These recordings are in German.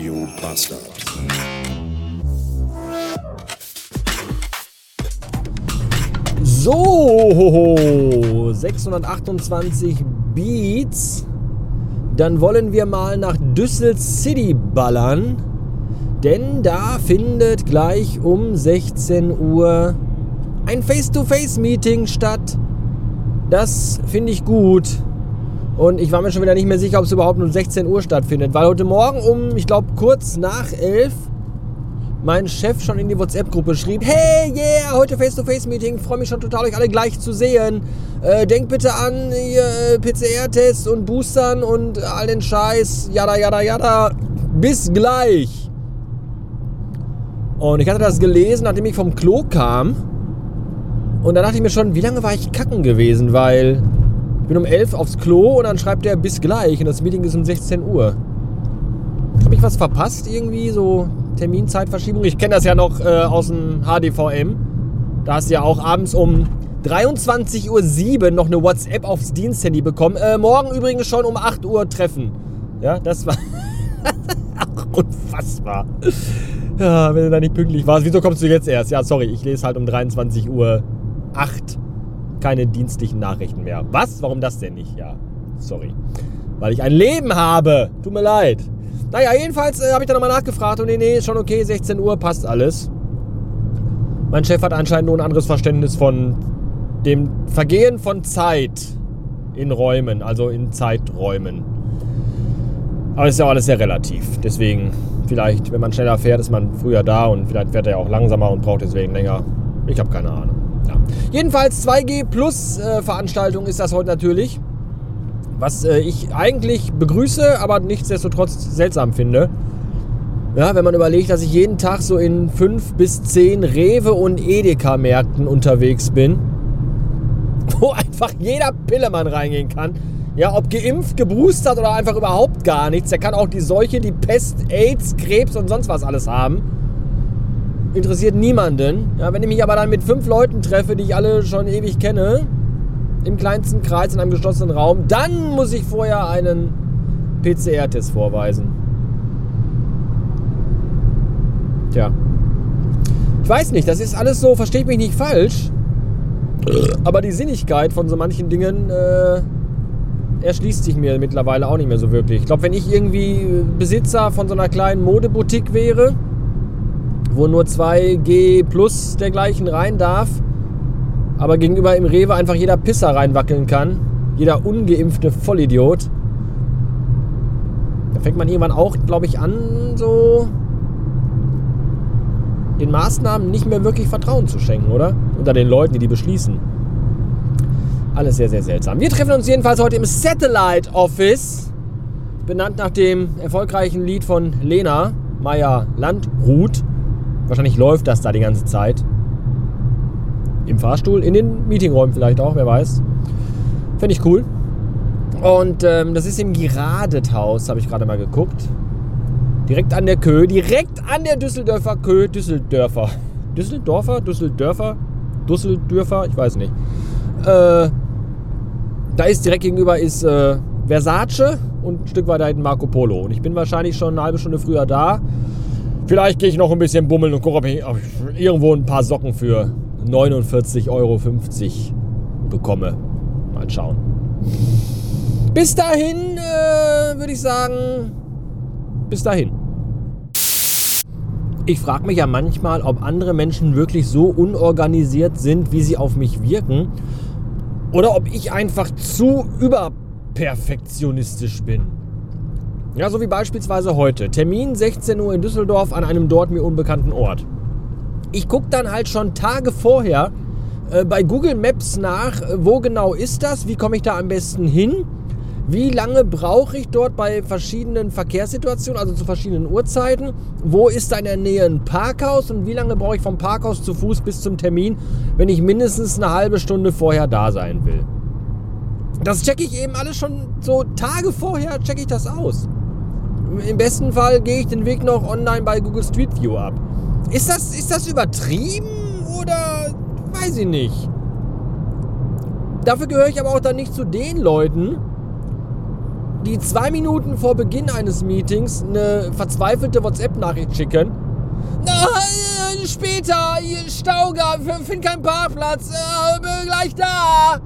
Radio Bastard. So, 628 Beats. Dann wollen wir mal nach Düssel City ballern. Denn da findet gleich um 16 Uhr ein Face-to-Face-Meeting statt. Das finde ich gut. Und ich war mir schon wieder nicht mehr sicher, ob es überhaupt um 16 Uhr stattfindet. Weil heute Morgen um, ich glaube, kurz nach 11 mein Chef schon in die WhatsApp-Gruppe schrieb, hey, yeah, heute Face-to-Face-Meeting, freue mich schon total, euch alle gleich zu sehen. Äh, denkt bitte an äh, PCR-Tests und Boostern und all den Scheiß, jada, jada, jada. Bis gleich. Und ich hatte das gelesen, nachdem ich vom Klo kam. Und da dachte ich mir schon, wie lange war ich kacken gewesen, weil bin um 11 aufs Klo und dann schreibt er bis gleich und das Meeting ist um 16 Uhr. Habe ich was verpasst irgendwie, so Terminzeitverschiebung? Ich kenne das ja noch äh, aus dem HDVM. Da hast du ja auch abends um 23.07 Uhr noch eine WhatsApp aufs Diensthandy bekommen. Äh, morgen übrigens schon um 8 Uhr treffen. Ja, das war unfassbar. Ja, wenn du da nicht pünktlich warst. Wieso kommst du jetzt erst? Ja, sorry, ich lese halt um 23 Uhr 8 keine dienstlichen Nachrichten mehr. Was? Warum das denn nicht? Ja, sorry. Weil ich ein Leben habe. Tut mir leid. Naja, jedenfalls äh, habe ich dann nochmal nachgefragt und nee, nee, ist schon okay, 16 Uhr passt alles. Mein Chef hat anscheinend nur ein anderes Verständnis von dem Vergehen von Zeit in Räumen, also in Zeiträumen. Aber es ist ja alles sehr relativ. Deswegen, vielleicht, wenn man schneller fährt, ist man früher da und vielleicht fährt er ja auch langsamer und braucht deswegen länger. Ich habe keine Ahnung. Ja. Jedenfalls 2G Plus äh, Veranstaltung ist das heute natürlich. Was äh, ich eigentlich begrüße, aber nichtsdestotrotz seltsam finde. Ja, wenn man überlegt, dass ich jeden Tag so in fünf bis zehn Rewe und Edeka-Märkten unterwegs bin, wo einfach jeder Pillemann reingehen kann. Ja, ob geimpft, geboostert oder einfach überhaupt gar nichts. Der kann auch die Seuche, die Pest, AIDS, Krebs und sonst was alles haben. Interessiert niemanden. Ja, wenn ich mich aber dann mit fünf Leuten treffe, die ich alle schon ewig kenne, im kleinsten Kreis in einem geschlossenen Raum, dann muss ich vorher einen PCR-Test vorweisen. Tja. Ich weiß nicht, das ist alles so, versteht mich nicht falsch. Aber die Sinnigkeit von so manchen Dingen äh, erschließt sich mir mittlerweile auch nicht mehr so wirklich. Ich glaube, wenn ich irgendwie Besitzer von so einer kleinen Modeboutique wäre, wo nur 2G plus dergleichen rein darf, aber gegenüber im Rewe einfach jeder Pisser reinwackeln kann, jeder ungeimpfte Vollidiot, da fängt man irgendwann auch, glaube ich, an, so den Maßnahmen nicht mehr wirklich Vertrauen zu schenken, oder? Unter den Leuten, die die beschließen. Alles sehr, sehr seltsam. Wir treffen uns jedenfalls heute im Satellite Office, benannt nach dem erfolgreichen Lied von Lena Meyer Landrut. Wahrscheinlich läuft das da die ganze Zeit. Im Fahrstuhl, in den Meetingräumen vielleicht auch, wer weiß. Finde ich cool. Und ähm, das ist im Giradethaus, habe ich gerade mal geguckt. Direkt an der Kö, direkt an der Düsseldorfer Kö, Düsseldörfer. Düsseldorfer, Düsseldörfer, Düsseldörfer, ich weiß nicht. Äh, da ist direkt gegenüber ist äh, Versace und ein Stück weiter hinten Marco Polo. Und ich bin wahrscheinlich schon eine halbe Stunde früher da. Vielleicht gehe ich noch ein bisschen bummeln und gucke, ob ich, irgendwo ein paar Socken für 49,50 Euro bekomme. Mal schauen. Bis dahin äh, würde ich sagen, bis dahin. Ich frage mich ja manchmal, ob andere Menschen wirklich so unorganisiert sind, wie sie auf mich wirken. Oder ob ich einfach zu überperfektionistisch bin. Ja, so wie beispielsweise heute. Termin 16 Uhr in Düsseldorf an einem dort mir unbekannten Ort. Ich gucke dann halt schon Tage vorher äh, bei Google Maps nach, äh, wo genau ist das, wie komme ich da am besten hin, wie lange brauche ich dort bei verschiedenen Verkehrssituationen, also zu verschiedenen Uhrzeiten, wo ist da in der Nähe ein Parkhaus und wie lange brauche ich vom Parkhaus zu Fuß bis zum Termin, wenn ich mindestens eine halbe Stunde vorher da sein will. Das checke ich eben alles schon so Tage vorher, checke ich das aus. Im besten Fall gehe ich den Weg noch online bei Google Street View ab. Ist das, ist das übertrieben oder weiß ich nicht? Dafür gehöre ich aber auch dann nicht zu den Leuten, die zwei Minuten vor Beginn eines Meetings eine verzweifelte WhatsApp-Nachricht schicken. Na, später, Stauger, find keinen Parkplatz, äh, gleich da.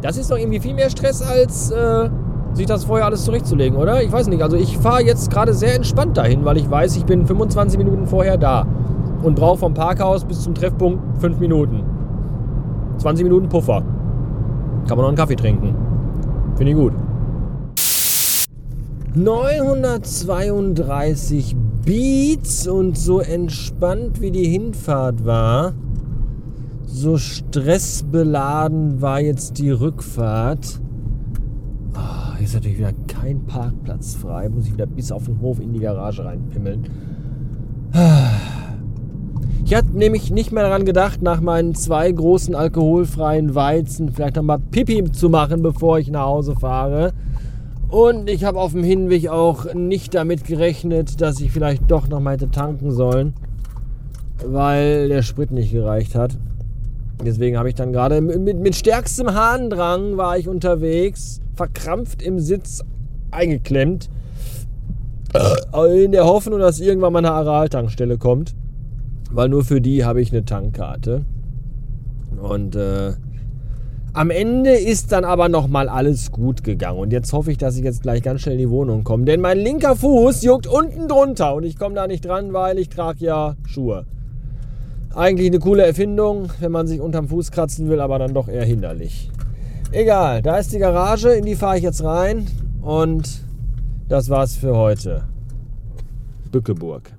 Das ist doch irgendwie viel mehr Stress, als äh, sich das vorher alles zurechtzulegen, oder? Ich weiß nicht. Also ich fahre jetzt gerade sehr entspannt dahin, weil ich weiß, ich bin 25 Minuten vorher da und brauche vom Parkhaus bis zum Treffpunkt 5 Minuten. 20 Minuten Puffer. Kann man noch einen Kaffee trinken. Finde ich gut. 932 Beats und so entspannt wie die Hinfahrt war, so stressbeladen war jetzt die Rückfahrt. Ist natürlich wieder kein Parkplatz frei. Muss ich wieder bis auf den Hof in die Garage reinpimmeln. Ich hatte nämlich nicht mehr daran gedacht, nach meinen zwei großen alkoholfreien Weizen vielleicht nochmal Pipi zu machen, bevor ich nach Hause fahre. Und ich habe auf dem Hinweg auch nicht damit gerechnet, dass ich vielleicht doch noch mal hätte tanken sollen, weil der Sprit nicht gereicht hat. Deswegen habe ich dann gerade mit, mit stärkstem Harndrang war ich unterwegs, verkrampft im Sitz eingeklemmt, in der Hoffnung, dass irgendwann mal eine Aral-Tankstelle kommt, weil nur für die habe ich eine Tankkarte. Und äh, am Ende ist dann aber nochmal alles gut gegangen. Und jetzt hoffe ich, dass ich jetzt gleich ganz schnell in die Wohnung komme. Denn mein linker Fuß juckt unten drunter und ich komme da nicht dran, weil ich trage ja Schuhe. Eigentlich eine coole Erfindung, wenn man sich unterm Fuß kratzen will, aber dann doch eher hinderlich. Egal, da ist die Garage, in die fahre ich jetzt rein und das war's für heute. Bückeburg.